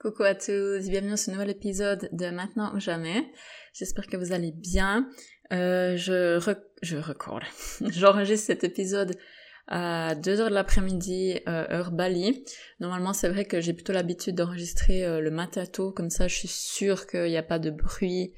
Coucou à tous, bienvenue dans ce nouvel épisode de Maintenant ou Jamais. J'espère que vous allez bien. Euh, je, rec je recorde. J'enregistre cet épisode à 2h de l'après-midi, euh, heure Bali. Normalement, c'est vrai que j'ai plutôt l'habitude d'enregistrer euh, le matin tôt, comme ça je suis sûre qu'il n'y a pas de bruit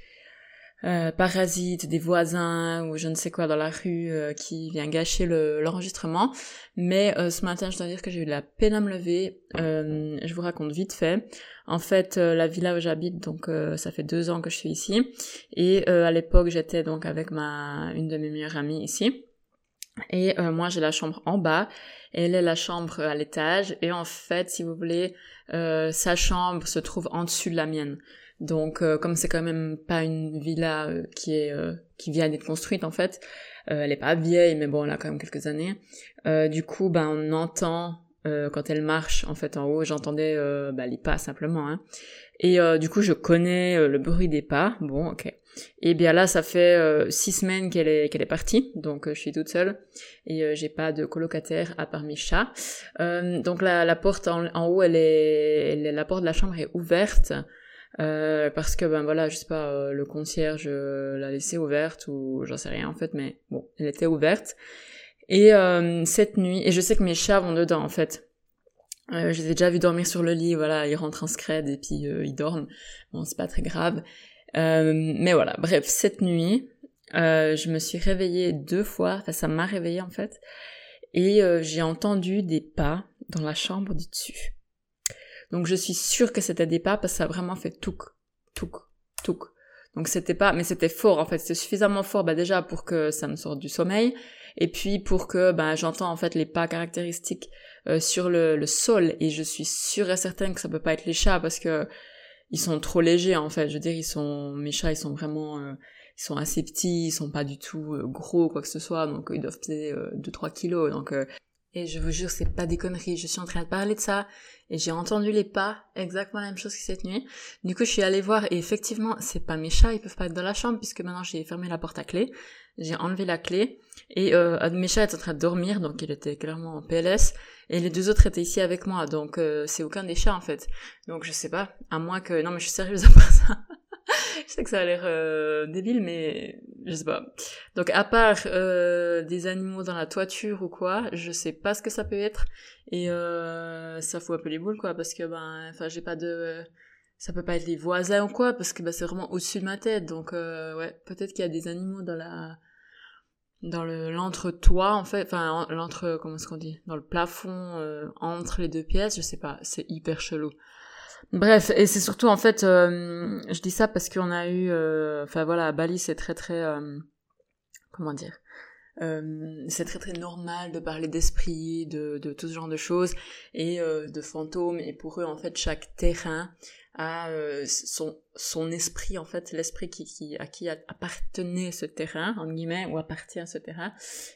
euh, parasites, des voisins ou je ne sais quoi dans la rue euh, qui vient gâcher l'enregistrement. Mais euh, ce matin, je dois dire que j'ai eu de la peine à me lever. je vous raconte vite fait. En fait, la villa où j'habite, donc ça fait deux ans que je suis ici. Et à l'époque, j'étais donc avec ma une de mes meilleures amies ici. Et moi, j'ai la chambre en bas. Elle est la chambre à l'étage. Et en fait, si vous voulez, sa chambre se trouve en dessus de la mienne. Donc, euh, comme c'est quand même pas une villa euh, qui est euh, qui vient d'être construite en fait, elle est pas vieille, mais bon, elle a quand même quelques années. du coup, ben on entend quand elle marche en fait en haut, j'entendais bah, les pas simplement. Hein. Et du coup, je connais le bruit des pas. Bon, ok. Et bien là, ça fait six semaines qu'elle est qu'elle est partie, donc je suis toute seule et j'ai pas de colocataire à part mes chats. donc la, la porte en, haut, elle est, la porte de la chambre est ouverte. Euh, parce que ben voilà, je sais pas, euh, le concierge euh, l'a laissée ouverte ou j'en sais rien en fait, mais bon, elle était ouverte. Et cette nuit, et je sais que mes chats vont dedans en fait. je les ai déjà vus dormir sur le lit, voilà, ils rentrent en scred et puis ils dorment. Bon, c'est pas très grave. Mais voilà, bref, cette nuit, je me suis réveillée deux fois, enfin ça m'a réveillée en fait, et j'ai entendu des pas dans la chambre du dessus. Donc je suis sûre que c'était des pas parce que ça a vraiment fait touk, touk, touk. Donc c'était pas, mais c'était fort en fait, c'était suffisamment fort bah déjà pour que ça me sorte du sommeil. Et puis pour que bah, j'entends en fait les pas caractéristiques euh, sur le, le, sol. Et je suis sûre et certaine que ça peut pas être les chats parce que ils sont trop légers en fait. Je veux dire, ils sont mes chats, ils sont vraiment euh, ils sont assez petits, ils sont pas du tout euh, gros quoi que ce soit, donc ils doivent peser 2-3 kilos. Donc et je vous jure, c'est pas des conneries. Je suis en train de parler de ça et j'ai entendu les pas, exactement la même chose que cette nuit. Du coup, je suis allée voir et effectivement, c'est pas mes chats, ils peuvent pas être dans la chambre puisque maintenant j'ai fermé la porte à clé. J'ai enlevé la clé et euh, mes chats étaient en train de dormir, donc il était clairement en PLS. Et les deux autres étaient ici avec moi, donc euh, c'est aucun des chats en fait. Donc je sais pas, à moins que... Non mais je suis sérieuse après ça. Je sais que ça a l'air euh, débile, mais je sais pas. Donc à part euh, des animaux dans la toiture ou quoi, je sais pas ce que ça peut être. Et euh, ça fout un peu les boules, quoi, parce que ben, enfin, j'ai pas de, ça peut pas être les voisins ou quoi, parce que ben, c'est vraiment au-dessus de ma tête. Donc ouais, peut-être qu'il y a des animaux dans la, dans le l'entre-toit en fait, enfin l'entre, comment est-ce qu'on dit, dans le plafond entre les deux pièces, je sais pas, c'est hyper chelou. Bref, et c'est surtout en fait, euh, je dis ça parce qu'on a eu, euh, enfin voilà, à Bali c'est très très, euh, comment dire, c'est très très normal de parler d'esprit, de, de tout ce genre de choses et de fantômes. Et pour eux en fait, chaque terrain a son son esprit en fait, l'esprit qui, qui à qui appartenait ce terrain en guillemets ou appartient à ce terrain.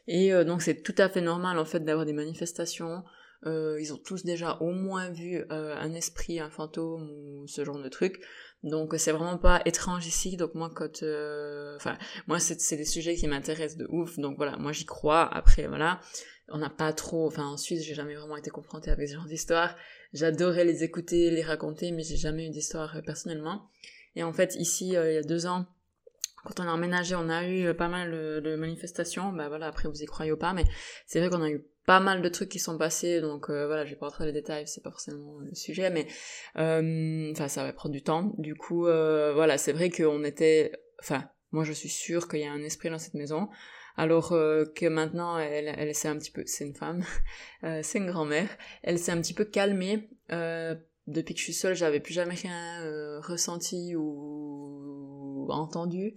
Et donc c'est tout à fait normal en fait d'avoir des manifestations euh, ils ont tous déjà au moins vu euh, un esprit, un fantôme ou ce genre de truc. Donc c'est vraiment pas étrange ici. Donc moi quand, euh, moi c'est des sujets qui m'intéressent de ouf. Donc voilà, moi j'y crois. Après voilà, on n'a pas trop. Enfin en Suisse j'ai jamais vraiment été confrontée avec ce genre d'histoire. J'adorais les écouter, les raconter, mais j'ai jamais eu d'histoire personnellement. Et en fait ici il y a deux ans quand on a emménagé, on a eu pas mal de, manifestations. Bah voilà, après vous y croyez ou pas, mais c'est vrai qu'on a eu pas mal de trucs qui sont passés, donc euh, voilà, je vais pas rentrer dans les détails, c'est pas forcément le sujet, mais euh, enfin ça va prendre du temps. Du coup, euh, voilà, c'est vrai qu'on était, enfin, moi je suis sûre qu'il y a un esprit dans cette maison, alors que maintenant elle, elle s'est un petit peu, c'est une femme, c'est une grand-mère, elle s'est un petit peu calmée. depuis que je suis seule, j'avais plus jamais rien ressenti ou entendu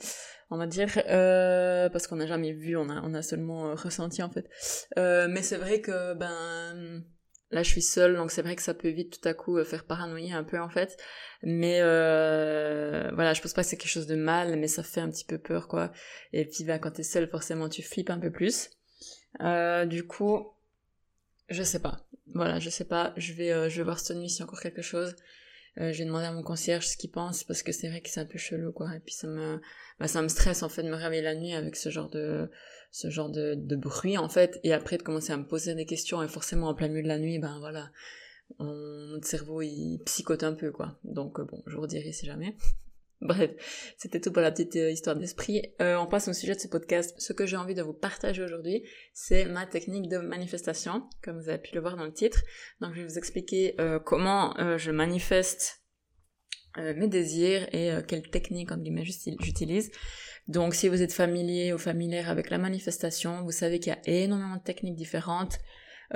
on va dire, euh, parce qu'on n'a jamais vu, on a, on a seulement euh, ressenti en fait. Euh, mais c'est vrai que ben là je suis seule, donc c'est vrai que ça peut vite tout à coup faire paranoïer un peu en fait. Mais voilà, je pense pas que c'est quelque chose de mal, mais ça fait un petit peu peur quoi. Et puis ben quand t'es seule, forcément tu flippes un peu plus. du coup, je sais pas. Voilà, je sais pas. Je vais, je vais voir cette nuit s'il y a encore quelque chose. Euh, j'ai demandé à mon concierge ce qu'il pense parce que c'est vrai que c'est un peu chelou quoi. Et puis ça me, bah, ça me stresse en fait de me réveiller la nuit avec ce genre de, ce genre de, bruit en fait. Et après de commencer à me poser des questions et forcément en plein milieu de la nuit, ben voilà, notre cerveau il psychote un peu quoi. Donc bon, je vous dirai si jamais. Bref, c'était tout pour la petite histoire d'esprit. on passe au sujet de ce podcast. Ce que j'ai envie de vous partager aujourd'hui, c'est ma technique de manifestation, comme vous avez pu le voir dans le titre. Donc je vais vous expliquer comment je manifeste euh, mes désirs et euh, quelle technique entre guillemets j'utilise. Donc si vous êtes familier ou familière avec la manifestation, vous savez qu'il y a énormément de techniques différentes.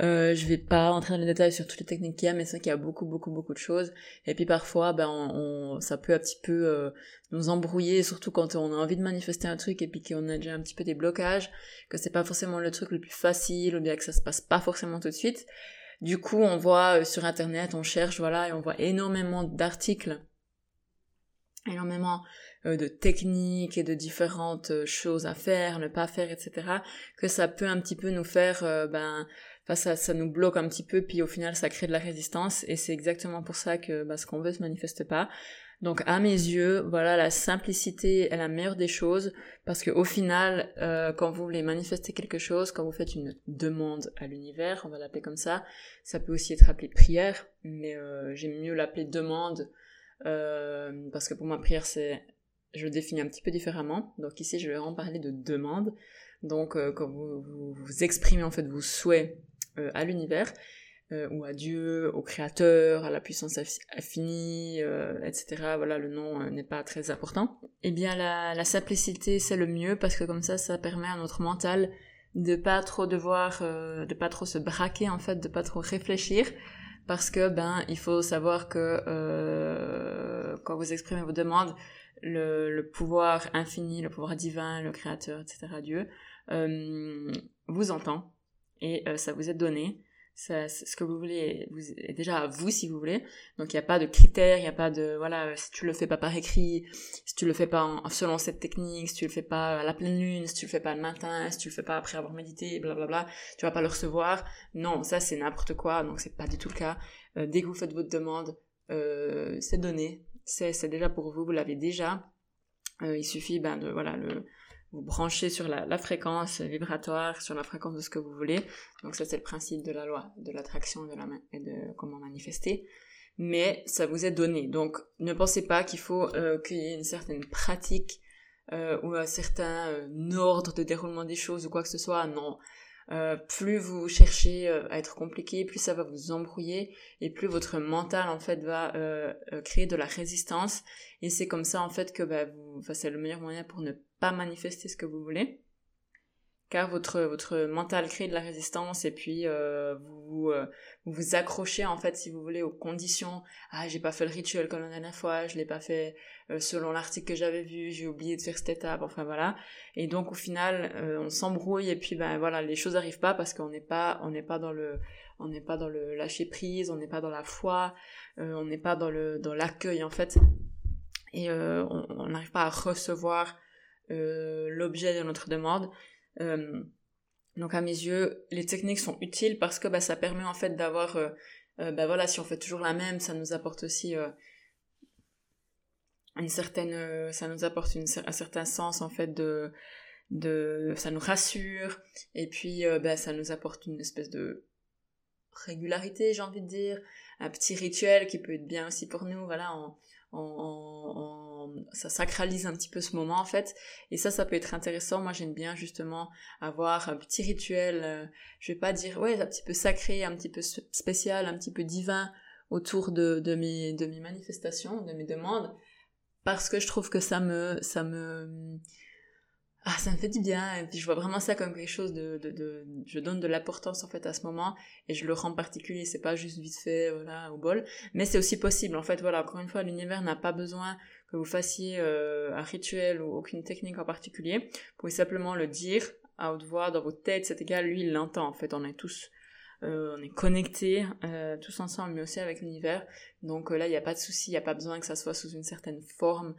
Euh, je vais pas entrer dans les détails sur toutes les techniques qu'il y a, mais c'est qu'il y a beaucoup, beaucoup, beaucoup de choses. Et puis parfois, ben, on, ça peut un petit peu euh, nous embrouiller, surtout quand on a envie de manifester un truc et puis qu'on a déjà un petit peu des blocages, que c'est pas forcément le truc le plus facile, ou bien que ça se passe pas forcément tout de suite. Du coup, on voit sur internet, on cherche, voilà, et on voit énormément d'articles énormément euh, de techniques et de différentes euh, choses à faire, ne pas faire, etc. Que ça peut un petit peu nous faire, euh, ben, enfin, ça, ça nous bloque un petit peu, puis au final ça crée de la résistance, et c'est exactement pour ça que ben, ce qu'on veut se manifeste pas. Donc à mes yeux, voilà, la simplicité est la meilleure des choses, parce que au final, quand vous voulez manifester quelque chose, quand vous faites une demande à l'univers, on va l'appeler comme ça, ça peut aussi être appelé prière, mais j'aime mieux l'appeler demande euh, parce que pour ma prière, c'est, je le définis un petit peu différemment. Donc ici, je vais en parler de demande. Donc euh, quand vous, vous, exprimez en fait vos souhaits euh, à l'univers, ou à Dieu, au Créateur, à la puissance infinie, etc. Voilà, le nom n'est pas très important. Eh bien, la, la simplicité, c'est le mieux parce que comme ça, ça permet à notre mental de pas trop devoir, de pas trop se braquer en fait, de pas trop réfléchir, parce que ben il faut savoir que euh, quand vous exprimez vos demandes, le, le, pouvoir infini, le pouvoir divin, le créateur, etc., Dieu, euh, vous entend et euh, ça vous est donné ça, ce que vous voulez vous, est déjà à vous si vous voulez. Donc il n'y a pas de critères, il n'y a pas de voilà si tu le fais pas par écrit, si tu le fais pas selon cette technique, si tu le fais pas à la pleine lune, si tu le fais pas le matin, si tu le fais pas après avoir médité, blablabla, tu vas pas le recevoir. Non, ça c'est n'importe quoi, donc c'est pas du tout le cas. Euh, dès que vous faites votre demande, euh, c'est donné, c'est déjà pour vous, vous l'avez déjà. Euh, il suffit ben de voilà le vous branchez sur la, fréquence vibratoire, sur la fréquence de ce que vous voulez. Donc ça c'est le principe de la loi, de l'attraction et de comment manifester. Mais ça vous est donné. Donc ne pensez pas qu'il faut euh, qu'il y ait une certaine pratique euh, ou un certain euh, ordre de déroulement des choses ou quoi que ce soit. Non. Plus vous cherchez à être compliqué, plus ça va vous embrouiller et plus votre mental en fait va créer de la résistance. Et c'est comme ça en fait que bah, vous, enfin, c'est le meilleur moyen pour ne manifester ce que vous voulez votre votre mental crée de la résistance et puis euh, vous, euh, vous, vous accrochez en fait si vous voulez aux conditions. Ah j'ai pas fait le rituel comme la dernière fois je l'ai pas fait euh, selon l'article que j'avais vu j'ai oublié de faire cette étape enfin voilà. Et donc au final on s'embrouille et puis ben voilà les choses arrivent pas parce qu'on n'est pas on n'est pas dans le on n'est pas dans le lâcher prise on n'est pas dans la foi on n'est pas dans le dans l'accueil en fait. Et on n'arrive pas à recevoir l'objet de notre demande. Euh, donc à mes yeux, les techniques sont utiles parce que bah, ça permet en fait d'avoir, euh, bah voilà, si on fait toujours la même, ça nous apporte aussi une certaine, ça nous apporte une, un certain sens en fait de, de, ça nous rassure. Et puis bah, ça nous apporte une espèce de régularité, j'ai envie de dire, un petit rituel qui peut être bien aussi pour nous, voilà, ça sacralise un petit peu ce moment en fait. Et ça ça peut être intéressant. Moi j'aime bien justement avoir un petit rituel euh, je vais pas dire ouais un petit peu sacré un petit peu spécial un petit peu divin autour de, de mes de mes manifestations de mes demandes parce que je trouve que ça me ça me ah ça me fait du bien. Et puis je vois vraiment ça comme quelque chose de, de, de je donne de l'importance en fait à ce moment et je le rends particulier. C'est pas juste vite fait voilà au bol. Mais c'est aussi possible en fait. Voilà encore une fois l'univers n'a pas besoin que vous fassiez euh, un rituel ou aucune technique en particulier. Vous pouvez simplement le dire à haute voix dans votre tête. C'est égal lui il l'entend en fait. On est tous euh, on est connectés euh, tous ensemble mais aussi avec l'univers. Donc là il n'y a pas de souci. Il n'y a pas besoin que ça soit sous une certaine forme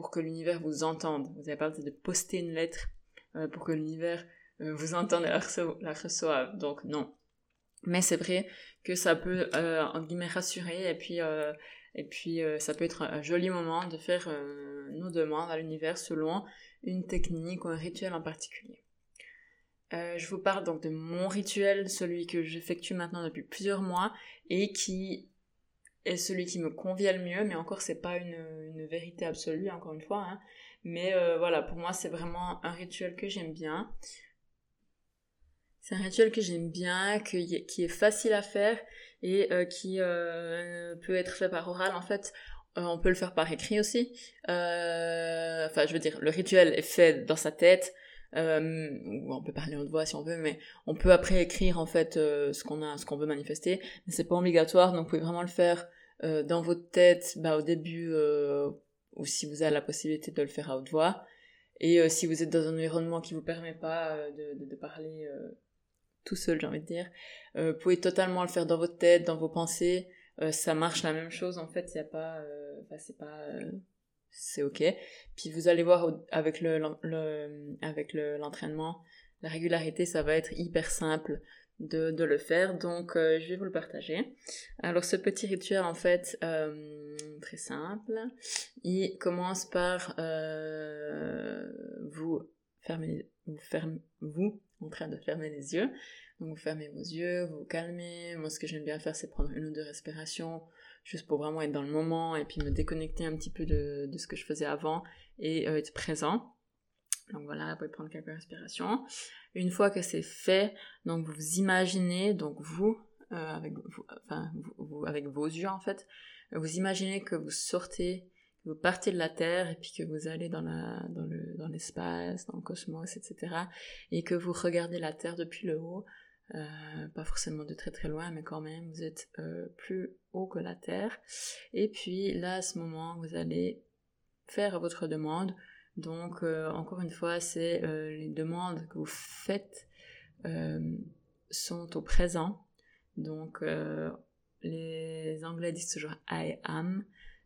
pour que l'univers vous entende. Vous n'avez pas besoin de poster une lettre euh, pour que l'univers euh, vous entende et la, reçoive. Donc non. Mais c'est vrai que ça peut, euh, en guillemets, rassurer et puis, et puis ça peut être un joli moment de faire nos demandes à l'univers selon une technique ou un rituel en particulier. Je vous parle donc de mon rituel, celui que j'effectue maintenant depuis plusieurs mois et qui est celui qui me convient le mieux, mais encore c'est pas une, une, vérité absolue, encore une fois. Hein. Mais euh, voilà, pour moi c'est vraiment un rituel que j'aime bien. C'est un rituel que j'aime bien, qui est facile à faire et euh, qui euh, peut être fait par oral. En fait, on peut le faire par écrit aussi. Enfin, je veux dire, le rituel est fait dans sa tête. Euh, on peut parler en voix si on veut, mais on peut après écrire en fait ce qu'on a, ce qu'on veut manifester. Mais c'est pas obligatoire, donc vous pouvez vraiment le faire dans votre tête, bah, au début, ou si vous avez la possibilité de le faire à haute voix. Et si vous êtes dans un environnement qui vous permet pas de, de, parler tout seul, j'ai envie de dire, vous pouvez totalement le faire dans votre tête, dans vos pensées. Euh, ça marche la même chose en fait il y a pas euh, c'est pas euh, c'est ok. Puis vous allez voir avec le, avec l'entraînement la régularité ça va être hyper simple de, de le faire. Donc je vais vous le partager. Alors ce petit rituel en fait très simple. Il commence par vous fermer vous fermez vous en train de fermer les yeux donc vous fermez vos yeux, vous, vous calmez. Moi ce que j'aime bien faire c'est prendre une ou deux respirations, juste pour vraiment être dans le moment et puis me déconnecter un petit peu de, de ce que je faisais avant et euh, être présent. Donc voilà, vous pouvez prendre quelques respirations. Une fois que c'est fait, donc vous imaginez, donc vous, euh, avec, vous, enfin, vous, avec vos yeux en fait, vous imaginez que vous sortez, que vous partez de la Terre et puis que vous allez dans la dans le dans l'espace, dans le cosmos, etc. Et que vous regardez la Terre depuis le haut euh, pas forcément de très très loin, mais quand même, vous êtes euh, plus haut que la Terre. Et puis là, à ce moment, vous allez faire votre demande. Donc, euh, encore une fois, c'est les demandes que vous faites sont au présent. Donc, les Anglais disent toujours I am.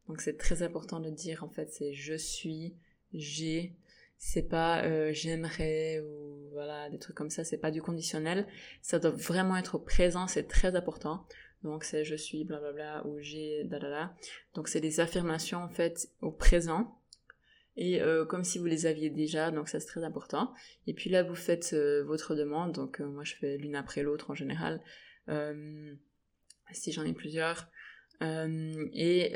Donc, c'est très important de dire, en fait, c'est je suis, j'ai, c'est pas euh, j'aimerais ou voilà des trucs comme ça c'est pas du conditionnel. Ça doit vraiment être présent c'est très important. Donc c'est je suis blablabla ou j'ai da donc c'est des affirmations en fait au présent. Et euh, comme si vous les aviez déjà donc ça c'est très important. Et puis là vous faites euh, votre demande. Donc moi je fais l'une après l'autre en général. Si j'en ai plusieurs. Et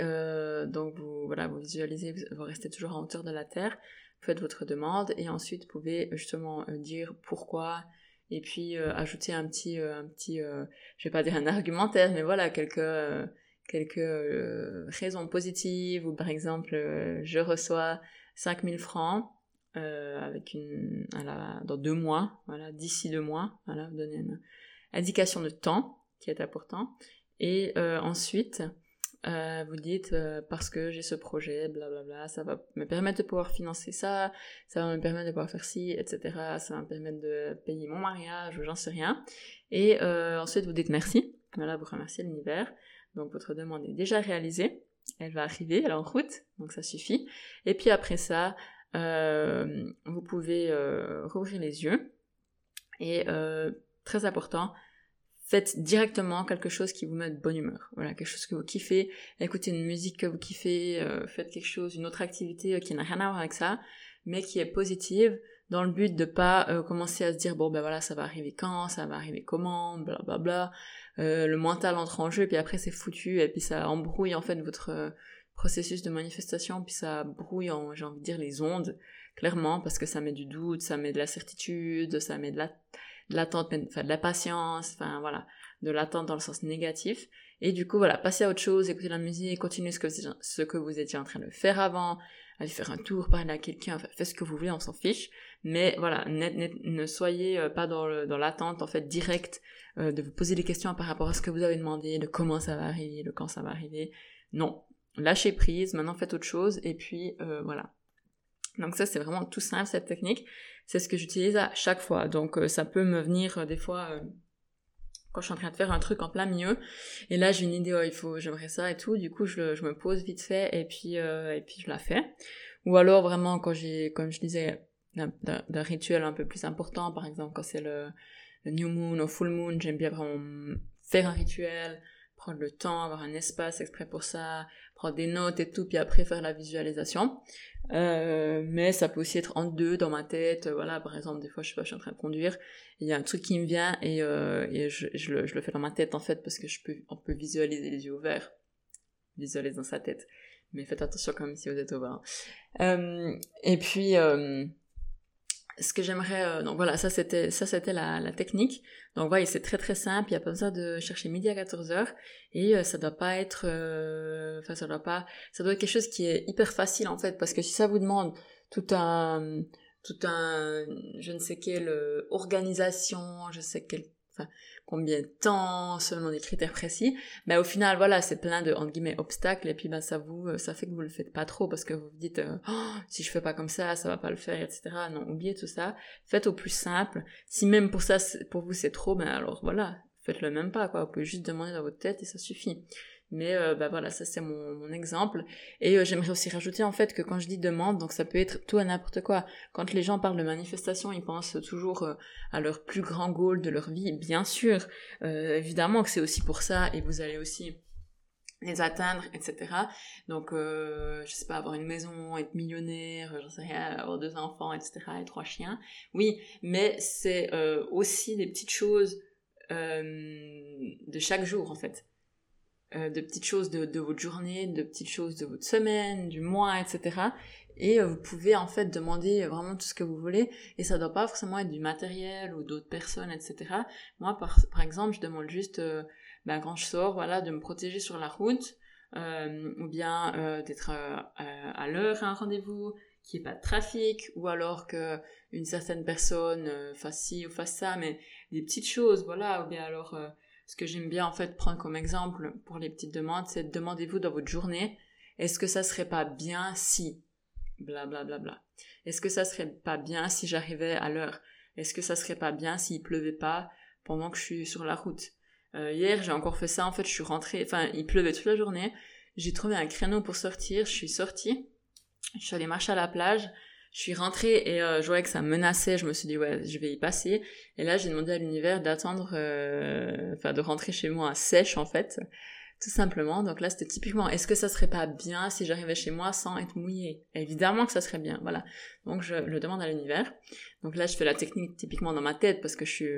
donc vous voilà vous visualisez vous restez toujours en hauteur de la terre faites votre demande et ensuite vous pouvez justement euh, dire pourquoi et puis euh, ajouter un petit euh, un petit je vais pas dire un argumentaire mais voilà quelques quelques raisons positives ou par exemple je reçois 5000 francs avec une dans deux mois voilà d'ici deux mois voilà vous donnez une indication de temps qui est important et ensuite euh, vous dites euh, parce que j'ai ce projet, blablabla, ça va me permettre de pouvoir financer ça, ça va me permettre de pouvoir faire ci, etc. Ça va me permettre de payer mon mariage ou j'en sais rien. Et euh, ensuite vous dites merci, voilà, vous remerciez l'univers. Donc votre demande est déjà réalisée, elle va arriver, elle est en route, donc ça suffit. Et puis après ça, vous pouvez rouvrir les yeux. Et très important, faites directement quelque chose qui vous met de bonne humeur. Voilà, quelque chose que vous kiffez, écoutez une musique que vous kiffez, euh, faites quelque chose, une autre activité euh, qui n'a rien à voir avec ça, mais qui est positive, dans le but de pas euh, commencer à se dire bon ben voilà ça va arriver quand, ça va arriver comment, bla bla bla. le mental entre en jeu puis après c'est foutu et puis ça embrouille en fait votre processus de manifestation puis ça brouille en j'ai envie de dire les ondes clairement parce que ça met du doute, ça met de la certitude, ça met de la de l'attente, enfin de la patience, enfin voilà, de l'attente dans le sens négatif. Et du coup, voilà, passez à autre chose, écoutez la musique, continuez ce que, ce que vous étiez en train de faire avant, allez faire un tour, parler à quelqu'un, faites ce que vous voulez, on s'en fiche. Mais voilà, ne, soyez euh, pas dans l'attente, en fait, directe euh, de vous poser des questions par rapport à ce que vous avez demandé, de comment ça va arriver, de quand ça va arriver. Non, lâchez prise, maintenant faites autre chose, et puis euh, voilà. Donc ça, c'est vraiment tout simple, cette technique c'est ce que j'utilise à chaque fois. Donc euh, ça peut me venir euh, des fois euh, quand je suis en train de faire un truc en plein milieu. Et là j'ai une idée oh, il faut j'aimerais ça et tout. Du coup je, je, me pose vite fait et puis et puis je la fais. Ou alors vraiment quand j'ai comme je disais d'un rituel un peu plus important par exemple quand c'est le, new moon ou full moon j'aime bien vraiment faire un rituel prendre le temps, avoir un espace exprès pour ça, prendre des notes et tout, puis après faire la visualisation. Euh, mais ça peut aussi être en deux dans ma tête. Voilà, par exemple, des fois, je sais pas, je suis en train de conduire, il y a un truc qui me vient et, euh, et je, le, je, le, fais dans ma tête en fait parce que je peux, on peut visualiser les yeux ouverts, visualiser dans sa tête. Mais faites attention quand même si vous êtes au bas. Euh, et puis, euh, ce que j'aimerais, euh, donc voilà, ça c'était ça c'était la, la technique. Donc voilà, c'est très très simple. Il y a pas besoin de chercher midi à 14 heures et euh, ça doit pas être, euh, enfin ça doit pas, ça doit être quelque chose qui est hyper facile en fait parce que si ça vous demande tout un tout un je ne sais quelle organisation, je sais quel combien de temps, selon des critères précis. Mais au final, voilà, c'est plein de, entre guillemets, obstacles, et puis, ben, ça vous, ça fait que vous le faites pas trop, parce que vous vous dites, euh, oh, si je fais pas comme ça, ça va pas le faire, etc. Non, oubliez tout ça. Faites au plus simple. Si même pour ça, pour vous, c'est trop, ben, alors, voilà, faites-le même pas, quoi. Vous pouvez juste demander dans votre tête et ça suffit. Mais euh, bah voilà, ça c'est mon, mon, exemple. Et euh, j'aimerais aussi rajouter en fait que quand je dis demande, donc ça peut être tout à n'importe quoi. Quand les gens parlent de manifestation, ils pensent toujours euh, à leur plus grand goal de leur vie. Bien sûr, euh, évidemment que c'est aussi pour ça, et vous allez aussi les atteindre, etc. Donc, je sais pas, avoir une maison, être millionnaire, j'en sais rien, avoir deux enfants, etc. et trois chiens. Oui, mais c'est aussi des petites choses de chaque jour en fait. Euh, de petites choses de, de, votre journée, de petites choses de votre semaine, du mois, etc. Et euh, vous pouvez en fait demander vraiment tout ce que vous voulez, et ça doit pas forcément être du matériel ou d'autres personnes, etc. Moi, par, exemple, je demande juste, euh, ben, quand je sors, voilà, de me protéger sur la route, ou bien d'être à l'heure à un rendez-vous, qu'il n'y ait pas de trafic, ou alors que une certaine personne fasse ci ou fasse ça, mais des petites choses, voilà, ou bien alors ce que j'aime bien en fait prendre comme exemple pour les petites demandes, c'est demandez-vous dans votre journée, est-ce que ça serait pas bien si bla bla bla bla. Est-ce que ça serait pas bien si j'arrivais à l'heure? Est-ce que ça serait pas bien s'il pleuvait pas pendant que je suis sur la route? Euh, Hier, j'ai encore fait ça en fait, je suis rentrée, enfin, il pleuvait toute la journée. J'ai trouvé un créneau pour sortir, je suis sortie. Je suis allée marcher à la plage, je suis rentrée et euh, je voyais que ça menaçait. Je me suis dit ouais, je vais y passer. Et là, j'ai demandé à l'univers d'attendre, euh, enfin de rentrer chez moi sèche en fait, tout simplement. Donc là, c'était typiquement, est-ce que ça serait pas bien si j'arrivais chez moi sans être mouillée? Évidemment que ça serait bien, voilà. Donc je le demande à l'univers. Donc là, je fais la technique typiquement dans ma tête parce que je suis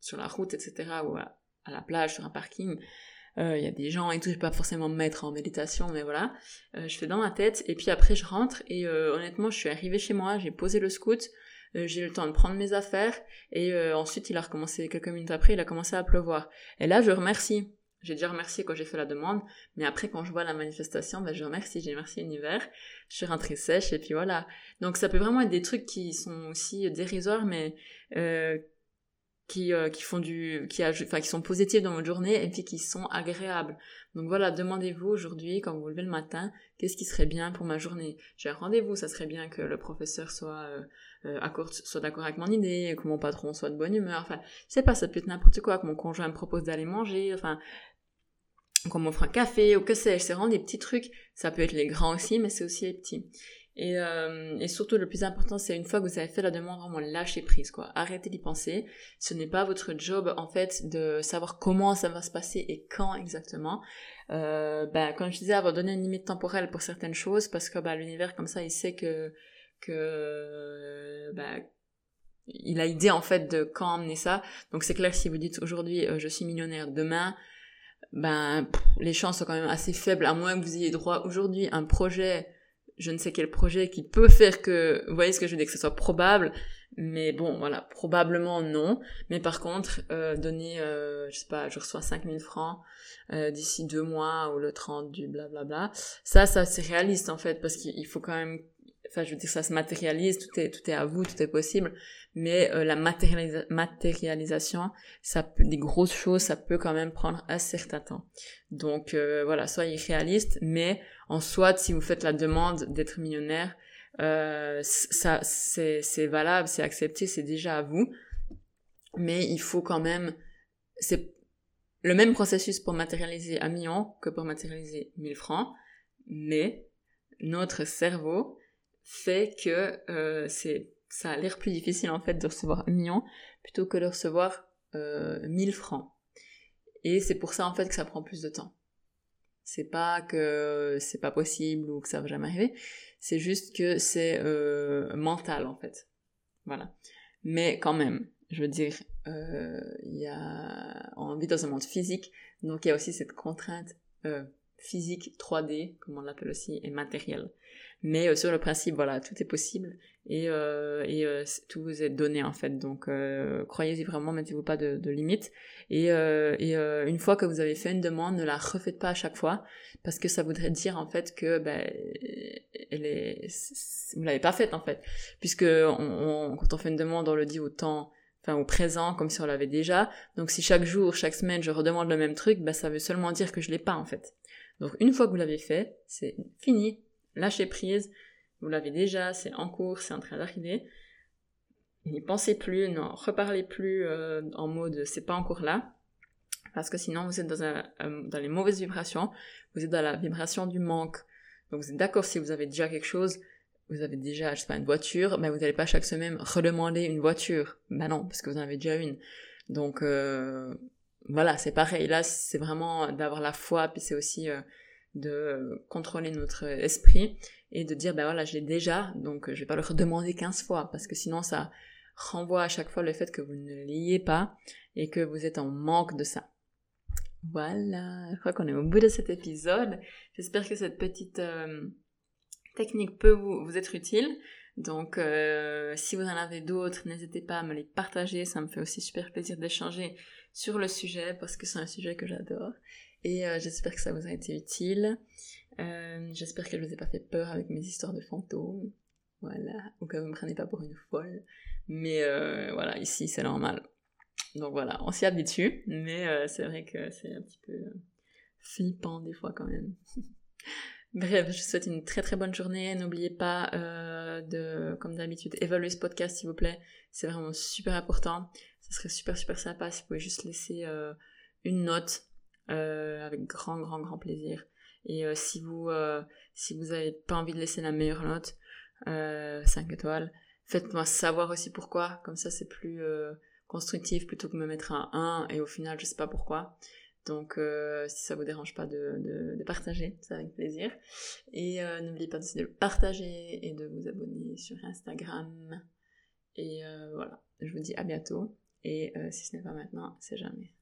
sur la route, etc. ou à la plage, sur un parking il euh, y a des gens et tout, je vais pas forcément me mettre en méditation, mais voilà, euh, je fais dans ma tête, et puis après je rentre, et euh, honnêtement, je suis arrivée chez moi, j'ai posé le scout, j'ai eu le temps de prendre mes affaires, et ensuite il a recommencé, quelques minutes après, il a commencé à pleuvoir. Et là, je remercie. J'ai déjà remercié quand j'ai fait la demande, mais après quand je vois la manifestation, ben je remercie, j'ai remercié l'univers, je suis rentrée sèche et puis voilà. Donc ça peut vraiment être des trucs qui sont aussi dérisoires, mais euh, qui, euh, qui sont positifs dans votre journée et puis qui sont agréables. Donc voilà, demandez-vous aujourd'hui quand vous vous levez le matin, qu'est-ce qui serait bien pour ma journée? J'ai un rendez-vous, ça serait bien que le professeur soit euh, euh soit d'accord avec mon idée, que mon patron soit de bonne humeur. Enfin, je sais pas, ça peut être n'importe quoi, que mon conjoint me propose d'aller manger, enfin qu'on m'offre un café ou que sais-je, c'est vraiment des petits trucs. Ça peut être les grands aussi, mais c'est aussi les petits. Et, euh, et, surtout, le plus important, c'est une fois que vous avez fait la demande, vraiment lâcher prise, quoi. Arrêtez d'y penser. Ce n'est pas votre job, en fait, de savoir comment ça va se passer et quand exactement. Euh, ben, comme je disais, avoir donné une limite temporelle pour certaines choses, parce que ben, l'univers, comme ça, il sait que, que ben, il a idée, en fait, de quand emmener ça. Donc c'est clair, si vous dites aujourd'hui, euh, je suis millionnaire, demain, ben, les chances sont quand même assez faibles, à moins que vous ayez droit aujourd'hui à un projet je ne sais quel projet qui peut faire que, vous voyez ce que je veux dire, que ce soit probable, mais bon, voilà, probablement non. Mais par contre, euh, donner, euh, je sais pas, je reçois 5000 francs euh, d'ici deux mois ou le 30 du blablabla, ça, ça c'est réaliste en fait, parce qu'il faut quand même enfin je veux dire ça se matérialise tout est tout est à vous tout est possible. Mais euh, la matérialisation ça peut des grosses choses ça peut quand même prendre un certain temps. Donc euh, voilà soyez réaliste mais en soit si vous faites la demande d'être millionnaire euh, ça c'est c'est valable c'est accepté c'est déjà à vous. Mais il faut quand même c'est le même processus pour matérialiser un million que pour matérialiser 1000 francs mais notre cerveau fait que euh, c'est ça a l'air plus difficile en fait de recevoir un million plutôt que de recevoir euh, 1000 francs. Et c'est pour ça en fait que ça prend plus de temps. C'est pas que c'est pas possible ou que ça va jamais arriver, c'est juste que c'est euh, mental en fait. Voilà. Mais quand même, je veux dire, euh, y a on vit dans un monde physique, donc il y a aussi cette contrainte physique 3D, comme on l'appelle aussi, et matériel. Mais euh, sur le principe, voilà, tout est possible et, euh, et euh, tout vous est donné en fait. Donc croyez-y vraiment, mettez-vous pas de, de limites. Et, et une fois que vous avez fait une demande, ne la refaites pas à chaque fois parce que ça voudrait dire en fait que ben, elle est, vous l'avez pas faite en fait, puisque on, quand on fait une demande, on le dit au temps enfin au présent comme si on l'avait déjà. Donc si chaque jour, chaque semaine je redemande le même truc, ben ça veut seulement dire que je l'ai pas en fait. Donc une fois que vous l'avez fait, c'est fini, lâchez prise, vous l'avez déjà, c'est en cours, c'est en train d'arriver. N'y pensez plus, n'en reparlez plus euh, en mode c'est pas encore là, parce que sinon vous êtes dans, un, dans les mauvaises vibrations, vous êtes dans la vibration du manque. Donc vous êtes d'accord si vous avez déjà quelque chose, vous avez déjà, je sais pas, une voiture, mais vous n'allez pas chaque semaine redemander une voiture. Ben non, parce que vous en avez déjà une. Donc euh, voilà, c'est pareil. Là, c'est vraiment d'avoir la foi, puis c'est aussi euh, de contrôler notre esprit et de dire, ben voilà, je l'ai déjà, donc je vais pas le redemander 15 fois, parce que sinon ça renvoie à chaque fois le fait que vous ne l'ayez pas et que vous êtes en manque de ça. Voilà, je crois qu'on est au bout de cet épisode. J'espère que cette petite euh, technique peut vous, être utile. Donc, euh, si vous en avez d'autres, n'hésitez pas à me les partager. Ça me fait aussi super plaisir d'échanger sur le sujet parce que c'est un sujet que j'adore. Et euh, j'espère que ça vous a été utile. Euh, j'espère que je vous ai pas fait peur avec mes histoires de fantômes. Voilà. Ou que vous me prenez pas pour une folle. Mais euh, voilà, ici c'est normal. Donc voilà, on s'y habitue. Mais c'est vrai que c'est un petit peu flippant des fois quand même. Bref, je vous souhaite une très très bonne journée. N'oubliez pas de, comme d'habitude, évaluer ce podcast s'il vous plaît. C'est vraiment super important. Ce serait super super sympa si vous pouvez juste laisser une note avec grand grand grand plaisir. Et euh, si vous euh, si vous avez pas envie de laisser la meilleure note, 5 étoiles, faites-moi savoir aussi pourquoi. Comme ça c'est plus constructif plutôt que me mettre un 1 et au final je sais pas pourquoi. Donc si ça vous dérange pas de, de, partager, c'est avec plaisir. Et n'oubliez pas de le partager et de vous abonner sur Instagram. Et voilà, je vous dis à bientôt. Et si ce n'est pas maintenant, c'est jamais.